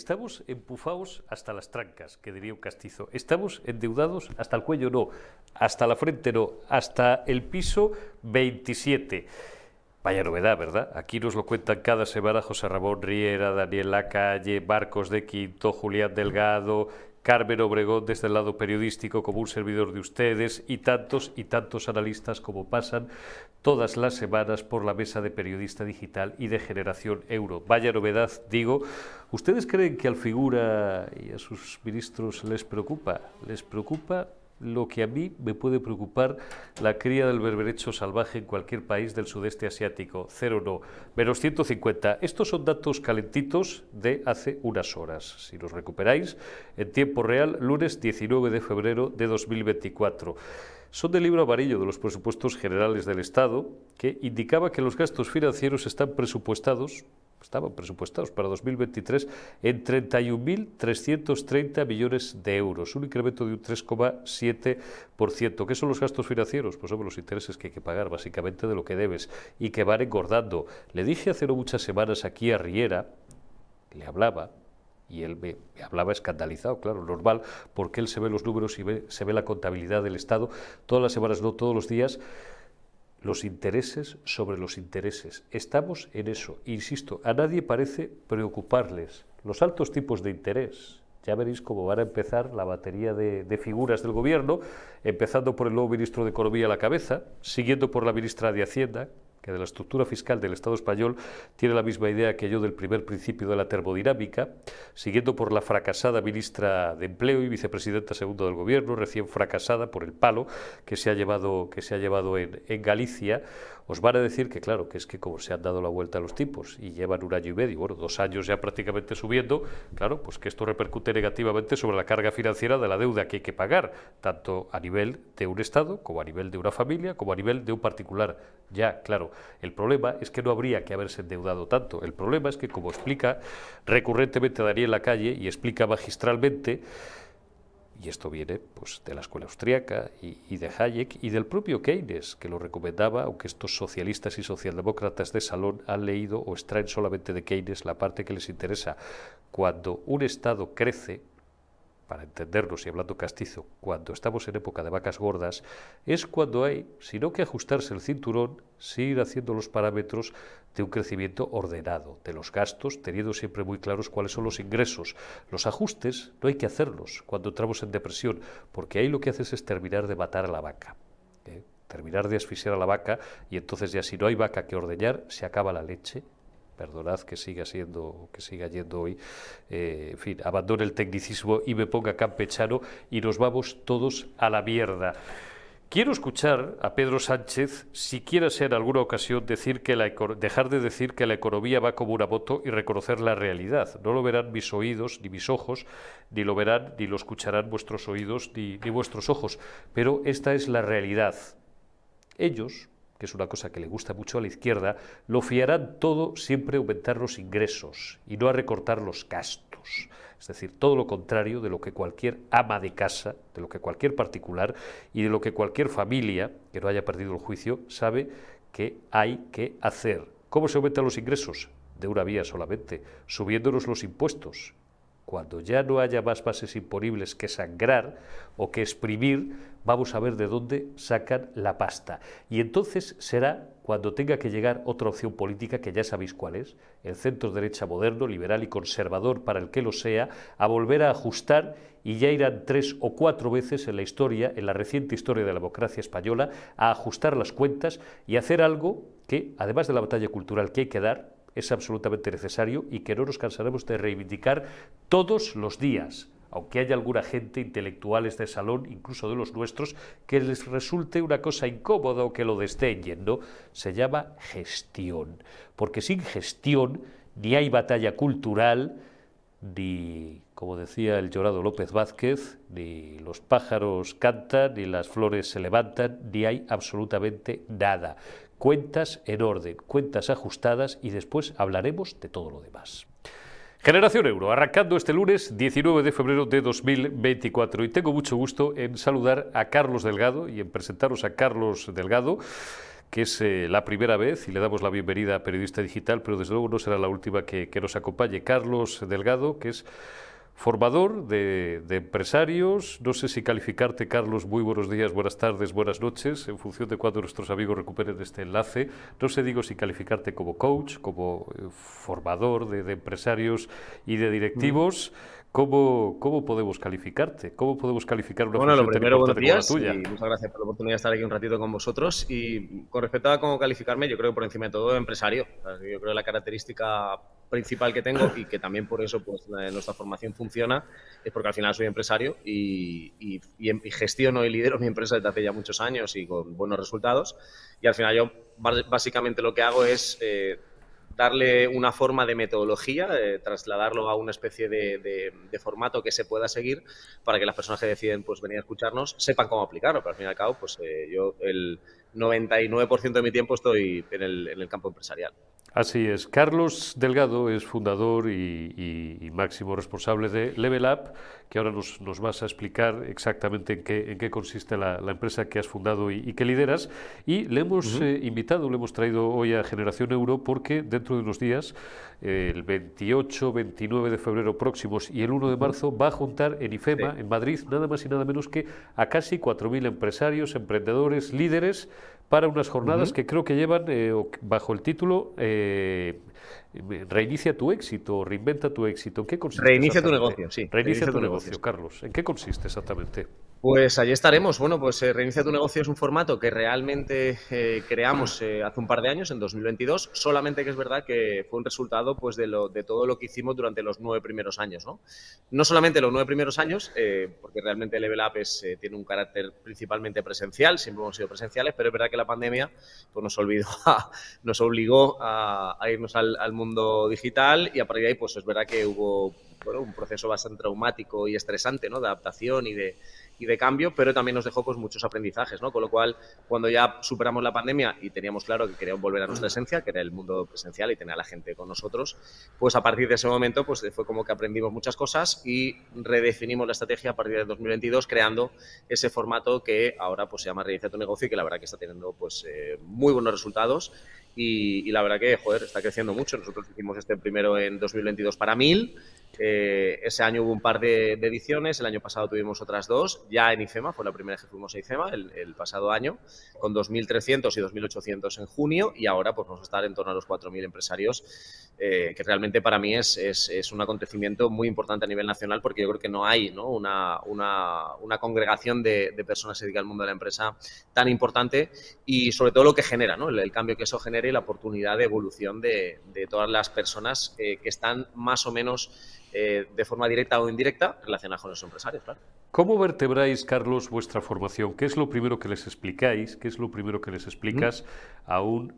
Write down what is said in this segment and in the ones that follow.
estamos empufados hasta las trancas, que diría un castizo. Estamos endeudados hasta el cuello, no, hasta la frente, no, hasta el piso 27. Vaya novedad, ¿verdad? Aquí nos lo cuentan cada semana José Ramón Riera, Daniel Lacalle, Marcos de Quinto, Julián Delgado, Carmen Obregón desde el lado periodístico como un servidor de ustedes y tantos y tantos analistas como pasan todas las semanas por la mesa de periodista digital y de generación euro. Vaya novedad, digo. ¿Ustedes creen que al figura y a sus ministros les preocupa? ¿Les preocupa lo que a mí me puede preocupar la cría del berberecho salvaje en cualquier país del sudeste asiático. Cero no, menos 150. Estos son datos calentitos de hace unas horas. Si los recuperáis, en tiempo real, lunes 19 de febrero de 2024 son del libro amarillo de los presupuestos generales del Estado, que indicaba que los gastos financieros están presupuestados estaban presupuestados para 2023 en 31.330 millones de euros, un incremento de un 3,7%. ¿Qué son los gastos financieros? Pues son los intereses que hay que pagar básicamente de lo que debes y que van engordando. Le dije hace no muchas semanas aquí a Riera, le hablaba, y él me, hablaba escandalizado, claro, normal, porque él se ve los números y se ve la contabilidad del Estado todas las semanas, no todos los días, los intereses sobre los intereses. Estamos en eso. Insisto, a nadie parece preocuparles los altos tipos de interés. Ya veréis cómo van a empezar la batería de, de, figuras del gobierno, empezando por el nuevo ministro de Economía a la cabeza, siguiendo por la ministra de Hacienda, que de la estructura fiscal del Estado español tiene la misma idea que yo del primer principio de la termodinámica, siguiendo por la fracasada ministra de Empleo y vicepresidenta segundo del Gobierno, recién fracasada por el palo que se ha llevado, que se ha llevado en Galicia, os van a decir que, claro, que es que como se han dado la vuelta a los tipos y llevan un año y medio, bueno, dos años ya prácticamente subiendo, claro, pues que esto repercute negativamente sobre la carga financiera de la deuda que hay que pagar, tanto a nivel de un Estado, como a nivel de una familia, como a nivel de un particular. Ya, claro, el problema es que no habría que haberse endeudado tanto. El problema es que, como explica recurrentemente Daniel Lacalle y explica magistralmente, y esto viene pues, de la escuela austríaca y, de Hayek y del propio Keynes, que lo recomendaba, aunque estos socialistas y socialdemócratas de salón han leído o extraen solamente de Keynes la parte que les interesa. Cuando un Estado crece, para entendernos y hablando castizo, cuando estamos en época de vacas gordas, es cuando hay, sino que ajustarse el cinturón, seguir haciendo los parámetros de un crecimiento ordenado de los gastos, teniendo siempre muy claros cuáles son los ingresos. Los ajustes no hay que hacerlos cuando entramos en depresión, porque ahí lo que haces es terminar de matar a la vaca. ¿eh? Terminar de asfixiar a la vaca y entonces ya si no hay vaca que ordeñar, se acaba la leche perdonad que siga siendo, que siga yendo hoy, eh, en fin, abandone el tecnicismo y me ponga campechano y nos vamos todos a la mierda. Quiero escuchar a Pedro Sánchez, si quiere ser en alguna ocasión decir que la, dejar de decir que la economía va como una moto y reconocer la realidad. No lo verán mis oídos ni mis ojos, ni lo verán ni lo escucharán vuestros oídos ni, ni vuestros ojos. Pero esta es la realidad. Ellos, que es una cosa que le gusta mucho a la izquierda, lo fiarán todo siempre a aumentar los ingresos y no a recortar los gastos. Es decir, todo lo contrario de lo que cualquier ama de casa, de lo que cualquier particular y de lo que cualquier familia que no haya perdido el juicio sabe que hay que hacer. ¿Cómo se aumentan los ingresos? De una vía solamente, subiéndonos los impuestos. Cuando ya no haya más bases imponibles que sangrar o que exprimir, vamos a ver de dónde sacan la pasta. Y entonces será cuando tenga que llegar otra opción política, que ya sabéis cuál es, el centro derecha moderno, liberal y conservador para el que lo sea, a volver a ajustar y ya irán tres o cuatro veces en la historia, en la reciente historia de la democracia española, a ajustar las cuentas y hacer algo que, además de la batalla cultural que hay que dar, es absolutamente necesario y que no nos cansaremos de reivindicar todos los días aunque haya alguna gente, intelectuales de salón, incluso de los nuestros, que les resulte una cosa incómoda o que lo desdeñen, ¿no? Se llama gestión, porque sin gestión ni hay batalla cultural, ni, como decía el llorado López Vázquez, ni los pájaros cantan, ni las flores se levantan, ni hay absolutamente nada. Cuentas en orden, cuentas ajustadas y después hablaremos de todo lo demás. Generación Euro, arrancando este lunes 19 de febrero de 2024. Y tengo mucho gusto en saludar a Carlos Delgado y en presentaros a Carlos Delgado, que es eh, la primera vez y le damos la bienvenida a Periodista Digital, pero desde luego no será la última que, que nos acompañe. Carlos Delgado, que es formador de, empresarios. No sé si calificarte, Carlos, muy buenos días, buenas tardes, buenas noches, en función de cuándo nuestros amigos recuperen este enlace. No sé, digo, si calificarte como coach, como eh, formador de, empresarios y de directivos. ¿Cómo, ¿Cómo podemos calificarte? ¿Cómo podemos calificar una bueno, lo primero, buenos días tuya? Y muchas gracias por la oportunidad de estar aquí un ratito con vosotros. Y con respecto a cómo calificarme, yo creo por encima de todo empresario. Yo creo que la característica principal que tengo y que también por eso pues, nuestra formación funciona es porque al final soy empresario y, y, gestiono y lidero mi empresa desde hace ya muchos años y con buenos resultados. Y al final yo básicamente lo que hago es... Eh, darle una forma de metodología, trasladarlo a una especie de, formato que se pueda seguir para que las personas que deciden pues, venir a escucharnos sepan cómo aplicarlo. Pero al fin y al cabo, pues eh, yo el 99% de mi tiempo estoy en el, en el campo empresarial. Así es. Carlos Delgado es fundador y, máximo responsable de Level Up, que ahora nos, vas a explicar exactamente en qué, en qué consiste la, empresa que has fundado y, que lideras. Y le hemos eh, invitado, le hemos traído hoy a Generación Euro porque dentro de unos días, el 28, 29 de febrero próximos y el 1 de marzo, va a juntar en IFEMA, en Madrid, nada más y nada menos que a casi 4.000 empresarios, emprendedores, líderes para unas jornadas que creo que llevan eh, bajo el título eh, Reinicia tu éxito, reinventa tu éxito. ¿En qué consiste? Reinicia tu negocio, sí. Reinicia, tu, negocio, Carlos. ¿En qué consiste exactamente? Pues allí estaremos. Bueno, pues eh, Reinicia tu negocio es un formato que realmente eh, creamos eh, hace un par de años, en 2022, solamente que es verdad que fue un resultado pues, de, lo, de todo lo que hicimos durante los nueve primeros años. No, no solamente los nueve primeros años, porque realmente Level Up tiene un carácter principalmente presencial, siempre hemos sido presenciales, pero es verdad que la pandemia pues, nos, olvidó nos obligó a, irnos al, mundo digital y a partir de ahí pues es verdad que hubo un proceso bastante traumático y estresante, ¿no? De adaptación y de, y de cambio, pero también nos dejó pues muchos aprendizajes, ¿no? Con lo cual, cuando ya superamos la pandemia y teníamos claro que queríamos volver a nuestra esencia, que era el mundo presencial y tener a la gente con nosotros, pues a partir de ese momento pues fue como que aprendimos muchas cosas y redefinimos la estrategia a partir de 2022 creando ese formato que ahora pues se llama Reinicia tu negocio y que la verdad que está teniendo pues eh, muy buenos resultados y, la verdad que, joder, está creciendo mucho. Nosotros hicimos este primero en 2022 para 1000. Eh, ese año hubo un par de, ediciones, el año pasado tuvimos otras dos, ya en IFEMA, fue la primera vez que fuimos a IFEMA el, pasado año, con 2.300 y 2.800 en junio, y ahora pues vamos a estar en torno a los 4.000 empresarios, eh, que realmente para mí es, es, un acontecimiento muy importante a nivel nacional, porque yo creo que no hay ¿no? Una, una, congregación de, personas que se dedica al mundo de la empresa tan importante, y sobre todo lo que genera, ¿no? el, cambio que eso genera y la oportunidad de evolución de, de todas las personas eh, que están más o menos eh, de forma directa o indirecta relacionadas con los empresarios, claro. ¿Cómo vertebráis, Carlos, vuestra formación? ¿Qué es lo primero que les explicáis? ¿Qué es lo primero que les explicas a un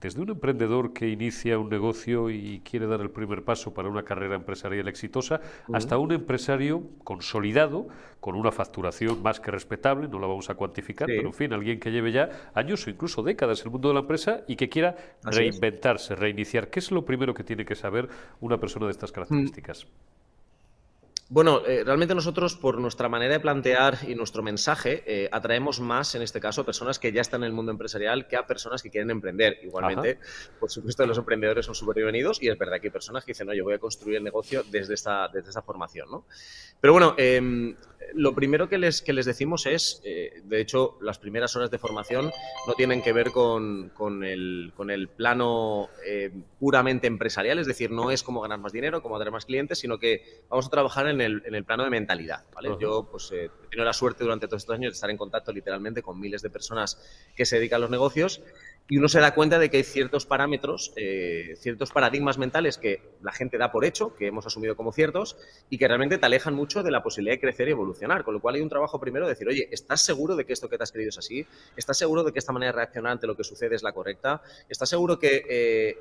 desde un emprendedor que inicia un negocio y quiere dar el primer paso para una carrera empresarial exitosa, hasta un empresario consolidado, con una facturación más que respetable, no la vamos a cuantificar, pero en fin, alguien que lleve ya años o incluso décadas en el mundo de la empresa y que quiera reinventarse, reiniciar. ¿Qué es lo primero que tiene que saber una persona de estas características? Bueno, eh, realmente nosotros, por nuestra manera de plantear y nuestro mensaje, eh, atraemos más, en este caso, a personas que ya están en el mundo empresarial que a personas que quieren emprender. Igualmente, por supuesto, los emprendedores son súper bienvenidos y es verdad que hay personas que dicen, no, yo voy a construir el negocio desde esta, desde esta formación, ¿no? Pero bueno, em, lo primero que les, que les decimos es, eh, de hecho, las primeras horas de formación no tienen que ver con, con, el, con el, plano eh, puramente empresarial, es decir, no es cómo ganar más dinero, cómo atraer más clientes, sino que vamos a trabajar en el, en el plano de mentalidad. ¿vale? Yo pues, eh, he tenido la suerte durante todos estos años de estar en contacto literalmente con miles de personas que se dedican a los negocios y uno se da cuenta de que hay ciertos parámetros, eh, ciertos paradigmas mentales que la gente da por hecho, que hemos asumido como ciertos, y que realmente te alejan mucho de la posibilidad de crecer y evolucionar. Con lo cual hay un trabajo primero de decir, oye, ¿estás seguro de que esto que te has creído es así? ¿Estás seguro de que esta manera de reaccionar ante lo que sucede es la correcta? ¿Estás seguro que... Eh,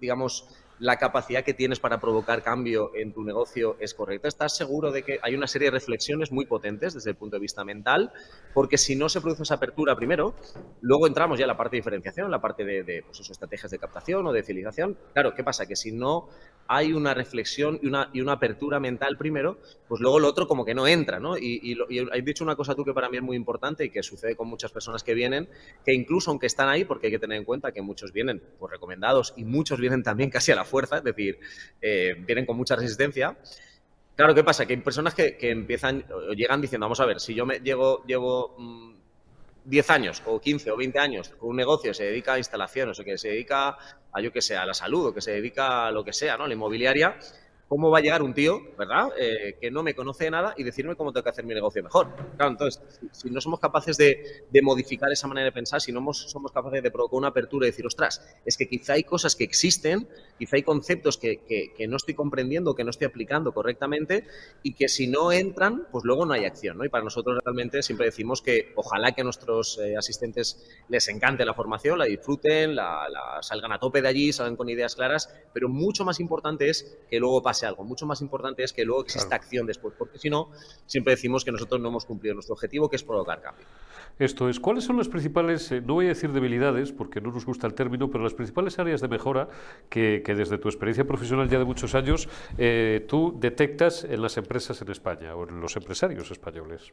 digamos, la capacidad que tienes para provocar cambio en tu negocio es correcta? ¿Estás seguro de que hay una serie de reflexiones muy potentes desde el punto de vista mental? Porque si no se produce esa apertura primero, luego entramos ya en la parte de diferenciación, la parte de, pues estrategias de captación o de fidelización. Claro, ¿qué pasa? Que si no hay una reflexión y una, y una apertura mental primero, pues luego lo otro como que no entra, ¿no? Y, y, has dicho una cosa tú que para mí es muy importante y que sucede con muchas personas que vienen, que incluso aunque están ahí, porque hay que tener en cuenta que muchos vienen por recomendados y muchos vienen también casi a la fuerza, es decir, eh, vienen con mucha resistencia. Claro, ¿qué pasa? Que hay personas que, empiezan o llegan diciendo, vamos a ver, si yo me llego, llevo 10 mm, años o 15 o 20 años con un negocio se dedica a instalaciones o que se dedica a, yo que sé, a la salud o que se dedica a lo que sea, ¿no? La inmobiliaria, ¿Cómo va a llegar un tío, verdad, eh, que no me conoce de nada y decirme cómo tengo que hacer mi negocio mejor? Claro, entonces, si, no somos capaces de, modificar esa manera de pensar, si no somos capaces de provocar una apertura y decir, ostras, es que quizá hay cosas que existen, quizá hay conceptos que, no estoy comprendiendo, que no estoy aplicando correctamente y que si no entran, pues luego no hay acción, ¿no? Y para nosotros realmente siempre decimos que ojalá que a nuestros eh, asistentes les encante la formación, la disfruten, la, salgan a tope de allí, salgan con ideas claras, pero mucho más importante es que luego pase algo. Mucho más importante es que luego exista acción después, porque si no, siempre decimos que nosotros no hemos cumplido nuestro objetivo, que es provocar cambio. Esto es, ¿cuáles son las principales, eh, no voy a decir debilidades, porque no nos gusta el término, pero las principales áreas de mejora que, desde tu experiencia profesional ya de muchos años eh, tú detectas en las empresas en España o en los empresarios españoles?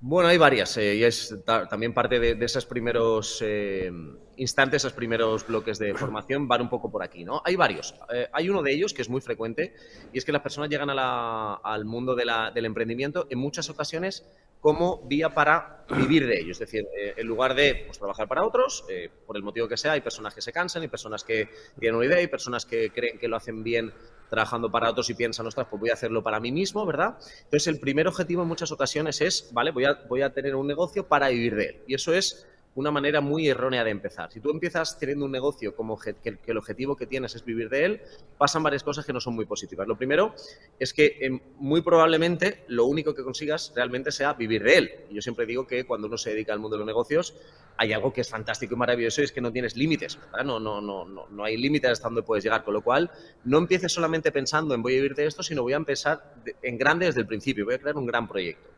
Bueno, hay varias eh, y es también parte de, esos primeros eh, instantes, esos primeros bloques de formación van un poco por aquí, ¿no? Hay varios. Eh, hay uno de ellos que es muy frecuente y es que las personas llegan al mundo del emprendimiento en muchas ocasiones como vía para vivir de ello. Es decir, en lugar de pues, trabajar para otros, por el motivo que sea, hay personas que se cansan, hay personas que tienen una idea, hay personas que creen que lo hacen bien trabajando para otros y piensan, ostras, pues voy a hacerlo para mí mismo, ¿verdad? Entonces, el primer objetivo en muchas ocasiones es, ¿vale? Voy a, voy a tener un negocio para vivir de él. Y eso es una manera muy errónea de empezar. Si tú empiezas teniendo un negocio como que, el objetivo que tienes es vivir de él, pasan varias cosas que no son muy positivas. Lo primero es que em, muy probablemente lo único que consigas realmente sea vivir de él. Yo siempre digo que cuando uno se dedica al mundo de los negocios, hay algo que es fantástico y maravilloso y es que no tienes límites. No, no, no, no, no hay límites hasta donde puedes llegar. Con lo cual, no empieces solamente pensando en voy a vivir de esto, sino voy a empezar en grande desde el principio. Voy a crear un gran proyecto.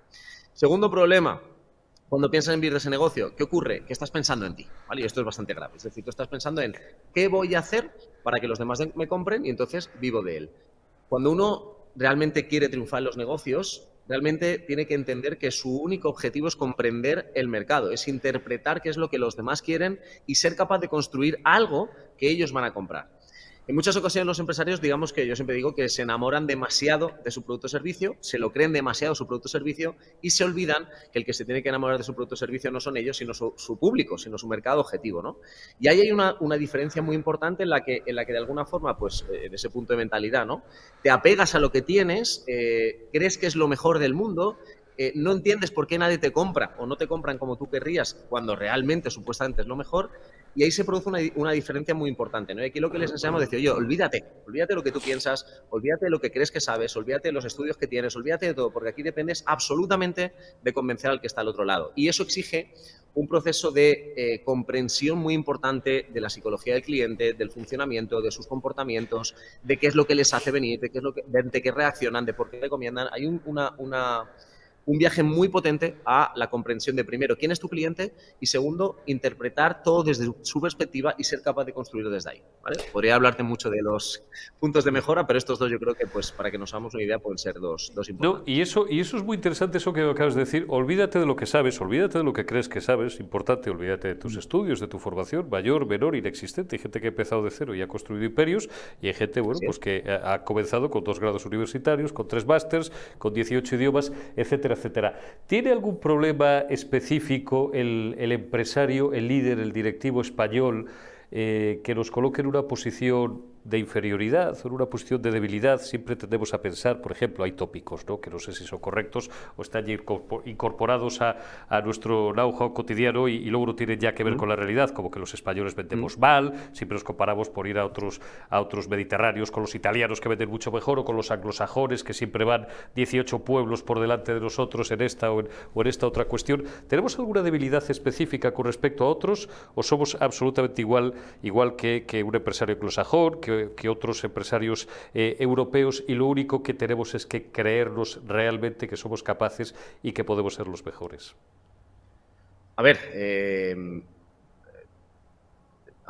Segundo problema, cuando piensas en vivir de ese negocio, ¿qué ocurre? Que estás pensando en ti. Y esto es bastante grave. Es decir, tú estás pensando en qué voy a hacer para que los demás me compren y entonces vivo de él. Cuando uno realmente quiere triunfar en los negocios, realmente tiene que entender que su único objetivo es comprender el mercado, es interpretar qué es lo que los demás quieren y ser capaz de construir algo que ellos van a comprar. En muchas ocasiones los empresarios, digamos que yo siempre digo que se enamoran demasiado de su producto o servicio, se lo creen demasiado su producto o servicio y se olvidan que el que se tiene que enamorar de su producto o servicio no son ellos, sino su, público, sino su mercado objetivo, ¿no? Y ahí hay una, diferencia muy importante en la que, en la que de alguna forma, pues, eh, ese punto de mentalidad, ¿no? Te apegas a lo que tienes, eh, crees que es lo mejor del mundo eh, no entiendes por qué nadie te compra o no te compran como tú querrías cuando realmente supuestamente es lo mejor y ahí se produce una, diferencia muy importante. ¿no? Aquí lo que les enseñamos es decir, oye, olvídate, olvídate lo que tú piensas, olvídate de lo que crees que sabes, olvídate de los estudios que tienes, olvídate de todo, porque aquí dependes absolutamente de convencer al que está al otro lado. Y eso exige un proceso de eh, comprensión muy importante de la psicología del cliente, del funcionamiento, de sus comportamientos, de qué es lo que les hace venir, de qué es lo que, de, qué reaccionan, de por qué recomiendan. Hay una, una un viaje muy potente a la comprensión de, primero, quién es tu cliente y, segundo, interpretar todo desde su perspectiva y ser capaz de construirlo desde ahí. Podría hablarte mucho de los puntos de mejora, pero estos dos yo creo que, pues, para que nos hagamos una idea, pueden ser dos, dos importantes. y, eso, y eso es muy interesante, eso que acabas de decir. Olvídate de lo que sabes, olvídate de lo que crees que sabes, importante, olvídate de tus estudios, de tu formación, mayor, menor, inexistente. Hay gente que ha empezado de cero y ha construido imperios y hay gente, bueno, pues que ha comenzado con dos grados universitarios, con tres másters, con 18 idiomas, etcétera, etcétera. ¿Tiene algún problema específico el, empresario, el líder, el directivo español eh, que nos coloque en una posición de inferioridad o en una posición de debilidad, siempre tendemos a pensar, por ejemplo, hay tópicos ¿no? que no sé si son correctos o están ya incorporados a, a nuestro know-how cotidiano y, luego no tienen ya que ver con la realidad, como que los españoles vendemos mal, siempre nos comparamos por ir a otros, a otros mediterráneos con los italianos que venden mucho mejor o con los anglosajones que siempre van 18 pueblos por delante de nosotros en esta o en, esta otra cuestión. ¿Tenemos alguna debilidad específica con respecto a otros o somos absolutamente igual, igual que, que un empresario anglosajón, que, que otros empresarios eh, europeos y lo único que tenemos es que creernos realmente que somos capaces y que podemos ser los mejores? A ver, eh,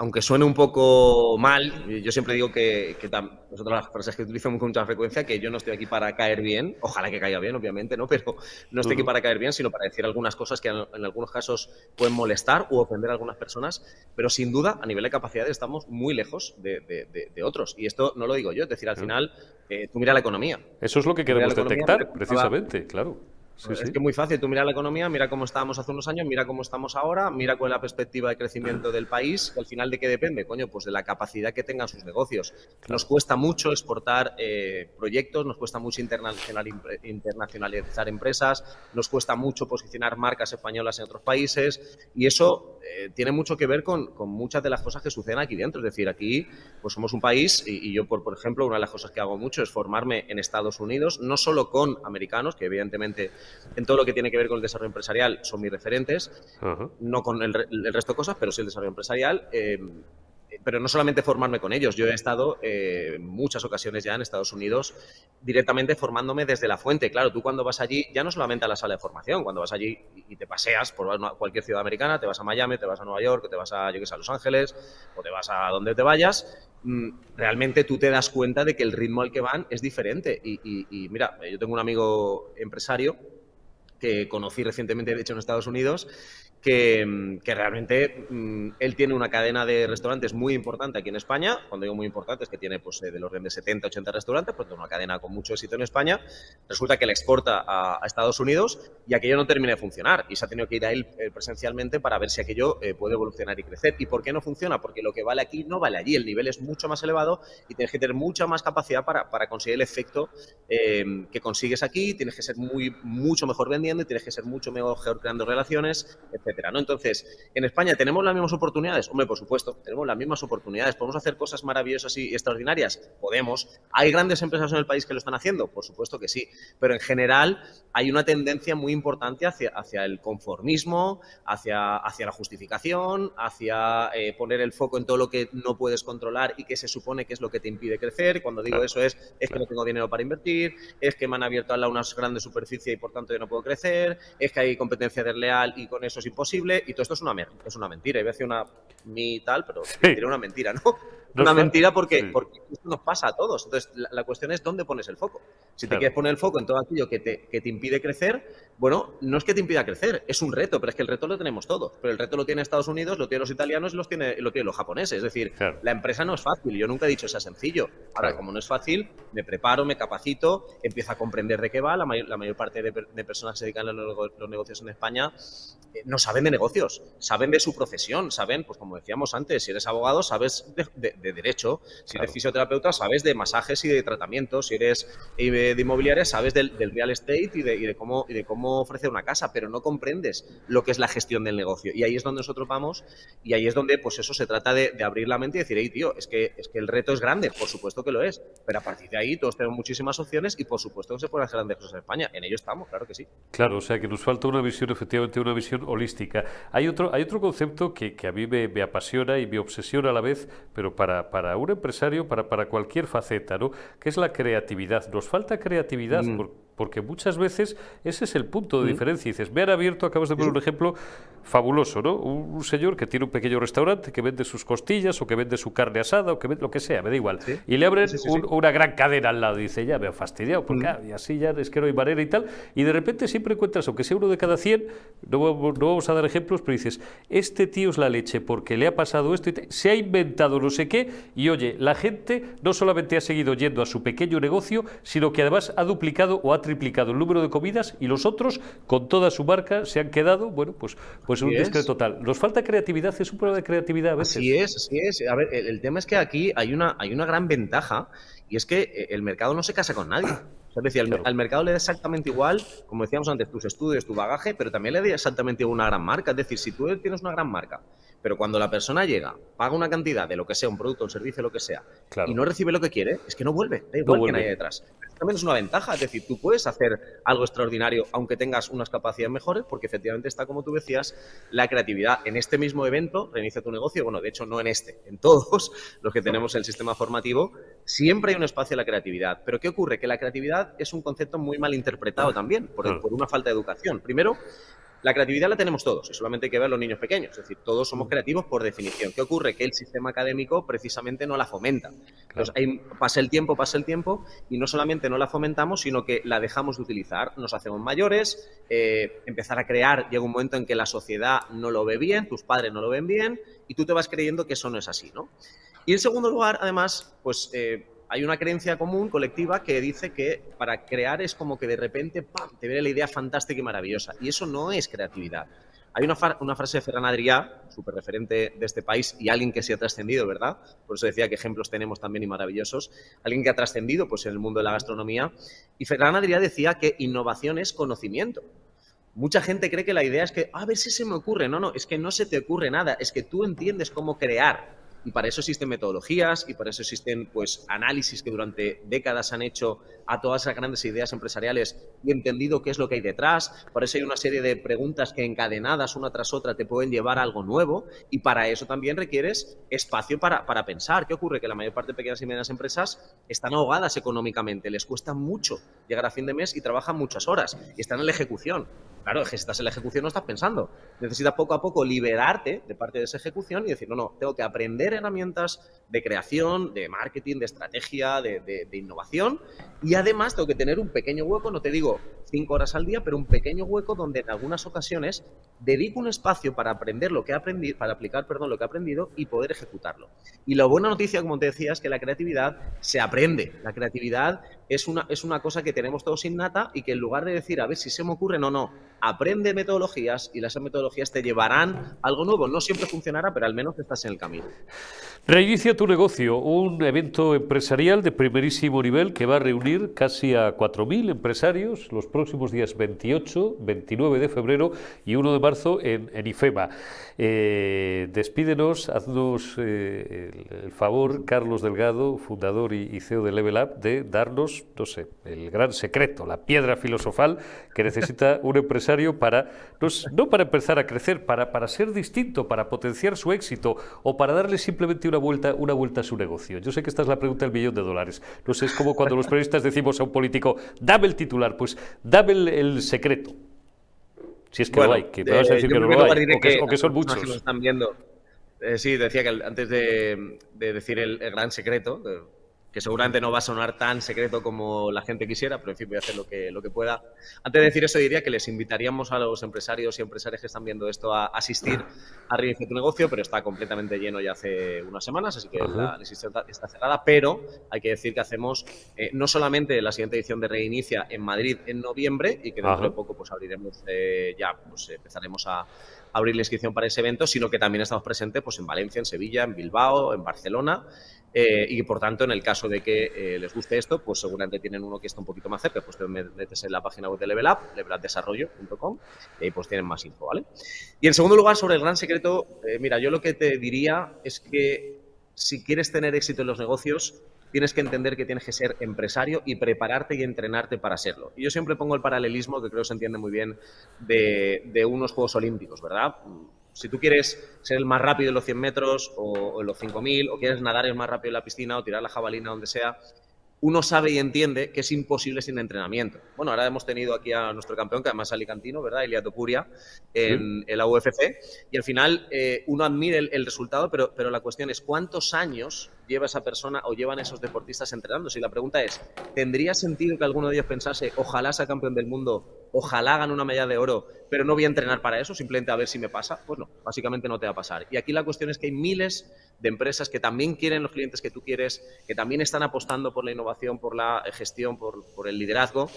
aunque suene un poco mal, yo siempre digo que, que es otra de las frases que utilizo con mucha frecuencia, que yo no estoy aquí para caer bien, ojalá que caiga bien, obviamente, ¿no? Pero no estoy aquí para caer bien, sino para decir algunas cosas que en, algunos casos pueden molestar u ofender a algunas personas, pero sin duda, a nivel de capacidades, estamos muy lejos de, otros. Y esto no lo digo yo, es decir, al final, eh, tú mira la economía. Eso es lo que queremos detectar, precisamente, claro es que es muy fácil. Tú mira la economía, mira cómo estábamos hace unos años, mira cómo estamos ahora, mira cuál es la perspectiva de crecimiento del país, que al final de qué depende, coño, pues de la capacidad que tengan sus negocios. Nos cuesta mucho exportar eh, proyectos, nos cuesta mucho internacionalizar empresas, nos cuesta mucho posicionar marcas españolas en otros países y eso eh, tiene mucho que ver con, muchas de las cosas que suceden aquí dentro. Es decir, aquí pues somos un país y, yo, por, por ejemplo, una de las cosas que hago mucho es formarme en Estados Unidos, no solo con americanos, que evidentemente en todo lo que tiene que ver con el desarrollo empresarial son mis referentes, no con el, resto de cosas, pero sí el desarrollo empresarial. Eh, pero no solamente formarme con ellos, yo he estado eh, en muchas ocasiones ya en Estados Unidos directamente formándome desde la fuente. Claro, tú cuando vas allí, ya no solamente a la sala de formación, cuando vas allí y te paseas por cualquier ciudad americana, te vas a Miami, te vas a Nueva York, te vas a, yo que sé, a Los Ángeles, o te vas a donde te vayas, mm, realmente tú te das cuenta de que el ritmo al que van es diferente. y mira, yo tengo un amigo empresario que conocí recientemente, de hecho, en Estados Unidos, que, realmente mm, él tiene una cadena de restaurantes muy importante aquí en España. Cuando digo muy importante es que tiene pues, eh, del orden de 70, 80 restaurantes, pues una cadena con mucho éxito en España. Resulta que le exporta a, Estados Unidos y aquello no termina de funcionar y se ha tenido que ir a él eh, presencialmente para ver si aquello eh, puede evolucionar y crecer. ¿Y por qué no funciona? Porque lo que vale aquí no vale allí. El nivel es mucho más elevado y tienes que tener mucha más capacidad para, para conseguir el efecto que consigues aquí. Tienes que ser muy, mucho mejor y tienes que ser mucho mejor creando relaciones, etc. ¿no? Entonces, ¿en España tenemos las mismas oportunidades? Hombre, por supuesto, tenemos las mismas oportunidades. ¿Podemos hacer cosas maravillosas y extraordinarias? Podemos. ¿Hay grandes empresas en el país que lo están haciendo? Por supuesto que sí. Pero en general hay una tendencia muy importante hacia, hacia el conformismo, hacia, hacia la justificación, hacia eh, poner el foco en todo lo que no puedes controlar y que se supone que es lo que te impide crecer. Cuando digo eso es, es que no tengo dinero para invertir, es que me han abierto a la una grande superficie y por tanto yo no puedo crecer, es que hay competencia desleal y con eso es imposible y todo esto es una, es una mentira. Iba a decir una mi tal, pero sí. una mentira, ¿no? Una mentira porque, porque esto nos pasa a todos. Entonces, la, cuestión es dónde pones el foco. Si te quieres poner el foco en todo aquello que te, que te impide crecer, bueno, no es que te impida crecer, es un reto, pero es que el reto lo tenemos todos. Pero el reto lo tiene Estados Unidos, lo tienen los italianos y los tiene, lo tienen los japoneses. Es decir, la empresa no es fácil. Yo nunca he dicho sea sencillo. Ahora, como no es fácil, me preparo, me capacito, empiezo a comprender de qué va. La mayor, la mayor parte de, personas que se dedican a los, negocios en España eh, no saben de negocios, saben de su profesión, saben, pues como decíamos antes, si eres abogado, sabes de, derecho, si eres fisioterapeuta, sabes de masajes y de tratamientos, si eres eh, de inmobiliaria, sabes del, real estate y de, y de cómo, y de cómo ofrecer una casa, pero no comprendes lo que es la gestión del negocio. Y ahí es donde nosotros vamos y ahí es donde, pues eso se trata de, abrir la mente y decir, hey, tío, es que, es que el reto es grande, por supuesto que lo es, pero a partir de ahí todos tenemos muchísimas opciones y por supuesto que se pueden hacer grandes cosas en España. En ello estamos, claro que sí. Claro, o sea que nos falta una visión, efectivamente, una visión holística. Hay otro, hay otro concepto que, a mí me, apasiona y me obsesiona a la vez, pero para, para un empresario, para, para cualquier faceta, ¿no? que es la creatividad. Nos falta creatividad mm. Porque muchas veces ese es el punto de mm. diferencia. dices, me han abierto, acabas de poner un ejemplo fabuloso, ¿no? Un, señor que tiene un pequeño restaurante que vende sus costillas o que vende su carne asada o que vende lo que sea, me da igual. Y le abren una gran cadena al lado y dice, ya me han fastidiado, porque mm. ah, y así ya es que no hay manera y tal. Y de repente siempre encuentras, aunque sea uno de cada 100, no, no vamos a dar ejemplos, pero dices, este tío es la leche porque le ha pasado esto y se ha inventado no sé qué y oye, la gente no solamente ha seguido yendo a su pequeño negocio, sino que además ha duplicado o ha triplicado el número de comidas y los otros, con toda su marca, se han quedado, bueno, pues, pues en un discreto total. Nos falta creatividad, es un problema de creatividad a veces. Así es, así es. A ver, el, el tema es que aquí hay una, hay una gran ventaja y es que eh, el mercado no se casa con nadie. es decir, al, mercado le da exactamente igual, como decíamos antes, tus estudios, tu bagaje, pero también le da exactamente una gran marca. Es decir, si tú tienes una gran marca, pero cuando la persona llega, paga una cantidad de lo que sea, un producto, un servicio, lo que sea, y no recibe lo que quiere, es que no vuelve, da igual que nadie detrás también es una ventaja. Es decir, tú puedes hacer algo extraordinario aunque tengas unas capacidades mejores, porque efectivamente está, como tú decías, la creatividad. En este mismo evento, Reinicia tu negocio, bueno, de hecho no en este, en todos los que tenemos el sistema formativo, siempre hay un espacio a la creatividad. Pero ¿qué ocurre? Que la creatividad es un concepto muy mal interpretado también por, por una falta de educación. Primero, la creatividad la tenemos todos, y solamente hay que ver los niños pequeños, es decir, todos somos creativos por definición. ¿Qué ocurre? Que el sistema académico precisamente no la fomenta. Entonces, pasa el tiempo, pasa el tiempo, y no solamente no la fomentamos, sino que la dejamos de utilizar. Nos hacemos mayores, eh, empezar a crear, llega un momento en que la sociedad no lo ve bien, tus padres no lo ven bien, y tú te vas creyendo que eso no es así, ¿no? Y en segundo lugar, además, pues eh, hay una creencia común, colectiva, que dice que para crear es como que de repente ¡pam! te viene la idea fantástica y maravillosa. Y eso no es creatividad. Hay una, frase de Ferran Adrià, súper referente de este país y alguien que se ha trascendido, ¿verdad? Por eso decía que ejemplos tenemos también y maravillosos. Alguien que ha trascendido pues, en el mundo de la gastronomía. Y Ferran Adrià decía que innovación es conocimiento. Mucha gente cree que la idea es que, a ver si se me ocurre. No, no, es que no se te ocurre nada. Es que tú entiendes cómo crear y para eso existen metodologías y para eso existen pues análisis que durante décadas han hecho a todas esas grandes ideas empresariales y entendido qué es lo que hay detrás. Por eso hay una serie de preguntas que encadenadas una tras otra te pueden llevar a algo nuevo y para eso también requieres espacio para, para pensar. ¿Qué ocurre? Que la mayor parte de pequeñas y medianas empresas están ahogadas económicamente, les cuesta mucho llegar a fin de mes y trabajan muchas horas y están en la ejecución. Claro, que si estás en la ejecución no estás pensando. Necesitas poco a poco liberarte de parte de esa ejecución y decir, no, no, tengo que aprender herramientas de creación, de marketing, de estrategia, de, de, innovación y además tengo que tener un pequeño hueco, no te digo cinco horas al día, pero un pequeño hueco donde en algunas ocasiones dedico un espacio para aprender lo que he aprendido, para aplicar, perdón, lo que he aprendido y poder ejecutarlo. Y la buena noticia, como te decía, es que la creatividad se aprende. La creatividad es una, es una cosa que tenemos todos innata y que en lugar de decir, a ver si se me ocurre, no, no, aprende metodologías y las metodologías te llevarán a algo nuevo. No siempre funcionará, pero al menos estás en el camino. Reinicia tu negocio, un evento empresarial de primerísimo nivel que va a reunir casi a 4.000 empresarios los próximos días 28, 29 de febrero y 1 de marzo en, IFEMA. Eh, despídenos, haznos eh, el, favor, Carlos Delgado, fundador y, CEO de Level Up, de darnos, no sé, el gran secreto, la piedra filosofal que necesita un empresario para, no, para empezar a crecer, para, para ser distinto, para potenciar su éxito o para darle simplemente una vuelta, una vuelta a su negocio. Yo sé que esta es la pregunta del millón de dólares. No sé, es como cuando los periodistas decimos a un político, dame el titular, pues dame el secreto. Si es que lo hay, que me vas a decir que no lo hay, o que, son muchos. están viendo. Eh, sí, decía que antes de, decir el, gran secreto, que seguramente no va a sonar tan secreto como la gente quisiera, pero en fin, voy a hacer lo que, lo que pueda. Antes de decir eso, diría que les invitaríamos a los empresarios y empresarias que están viendo esto a asistir a Reinicia tu negocio, pero está completamente lleno ya hace unas semanas, así que la inscripción está cerrada, pero hay que decir que hacemos eh, no solamente la siguiente edición de Reinicia en Madrid en noviembre y que dentro de poco pues abriremos eh, ya, pues empezaremos a abrir la inscripción para ese evento, sino que también estamos presentes pues, en Valencia, en Sevilla, en Bilbao, en Barcelona eh, y por tanto, en el caso de que eh, les guste esto, pues seguramente tienen uno que está un poquito más cerca, pues te metes en la página web de Level Up, levelupdesarrollo.com, y ahí pues tienen más info, ¿vale? Y en segundo lugar, sobre el gran secreto, eh, mira, yo lo que te diría es que si quieres tener éxito en los negocios, tienes que entender que tienes que ser empresario y prepararte y entrenarte para serlo. Y yo siempre pongo el paralelismo, que creo que se entiende muy bien, de, de unos Juegos Olímpicos, ¿verdad? Si tú quieres ser el más rápido en los 100 metros o, en los 5.000, o quieres nadar el más rápido en la piscina o tirar la jabalina donde sea, uno sabe y entiende que es imposible sin entrenamiento. Bueno, ahora hemos tenido aquí a nuestro campeón, que además es alicantino, ¿verdad? Elia Topuria, en, la UFC, y al final eh, uno admire el, resultado, pero, pero la cuestión es cuántos años lleva esa persona o llevan esos deportistas entrenándose. Y la pregunta es, ¿tendría sentido que alguno de ellos pensase, ojalá sea campeón del mundo, ojalá hagan una medalla de oro, pero no voy a entrenar para eso, simplemente a ver si me pasa? Pues no, básicamente no te va a pasar. Y aquí la cuestión es que hay miles de empresas que también quieren los clientes que tú quieres, que también están apostando por la innovación, por la gestión, por, por el liderazgo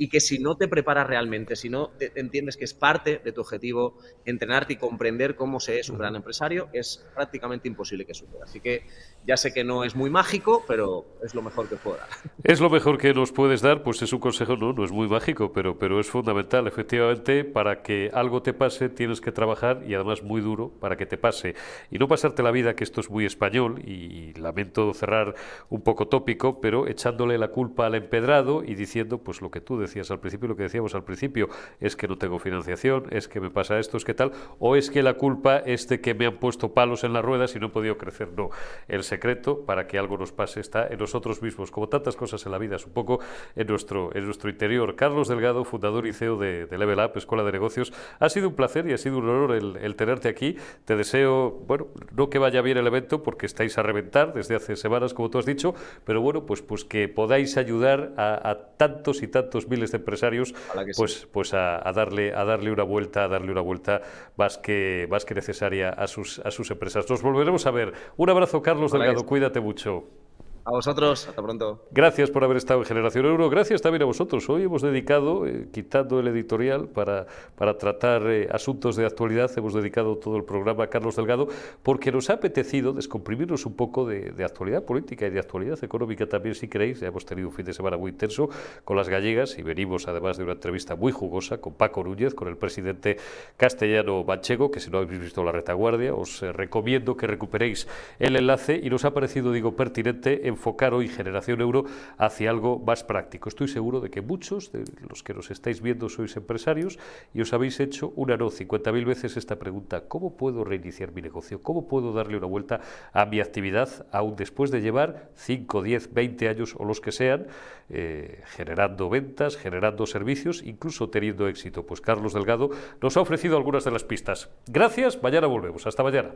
y que si no te preparas realmente, si no entiendes que es parte de tu objetivo entrenarte y comprender cómo se es un gran empresario, es prácticamente imposible que suceda. Así que ya sé que no es muy mágico, pero es lo mejor que puedo dar. Es lo mejor que nos puedes dar, pues es un consejo, no, no es muy mágico, pero, pero es fundamental. Efectivamente, para que algo te pase, tienes que trabajar y además muy duro para que te pase. Y no pasarte la vida, que esto es muy español, y lamento cerrar un poco tópico, pero echándole la culpa al empedrado y diciendo, pues lo que tú decías decías al principio, lo que decíamos al principio, es que no tengo financiación, es que me pasa esto, es que tal, o es que la culpa es de que me han puesto palos en las ruedas y no he podido crecer. No, el secreto para que algo nos pase está en nosotros mismos, como tantas cosas en la vida, es un poco en nuestro, en nuestro interior. Carlos Delgado, fundador y CEO de, Level Up, Escuela de Negocios, ha sido un placer y ha sido un honor el, tenerte aquí. Te deseo, bueno, no que vaya bien el evento porque estáis a reventar desde hace semanas, como tú has dicho, pero bueno, pues, pues que podáis ayudar a, a tantos y tantos miles de empresarios pues, pues a, darle, a darle una vuelta, a darle una vuelta más que, más que necesaria a sus, a sus empresas. Nos volveremos a ver. Un abrazo, Carlos Delgado. Cuídate mucho. A vosotros, hasta pronto. Gracias por haber estado en Generación Euro. Gracias también a vosotros. Hoy hemos dedicado, eh, quitando el editorial para, para tratar eh, asuntos de actualidad, hemos dedicado todo el programa a Carlos Delgado porque nos ha apetecido descomprimirnos un poco de, actualidad política y de actualidad económica también, si queréis. Ya hemos tenido un fin de semana muy intenso con las gallegas y venimos además de una entrevista muy jugosa con Paco Núñez, con el presidente castellano Manchego, que si no habéis visto la retaguardia, os eh, recomiendo que recuperéis el enlace y nos ha parecido, digo, pertinente enfocar hoy Generación Euro hacia algo más práctico. Estoy seguro de que muchos de los que nos estáis viendo sois empresarios y os habéis hecho una no 50.000 veces esta pregunta. ¿Cómo puedo reiniciar mi negocio? ¿Cómo puedo darle una vuelta a mi actividad aún después de llevar 5, 10, 20 años o los que sean eh, generando ventas, generando servicios, incluso teniendo éxito? Pues Carlos Delgado nos ha ofrecido algunas de las pistas. Gracias, mañana volvemos. Hasta mañana.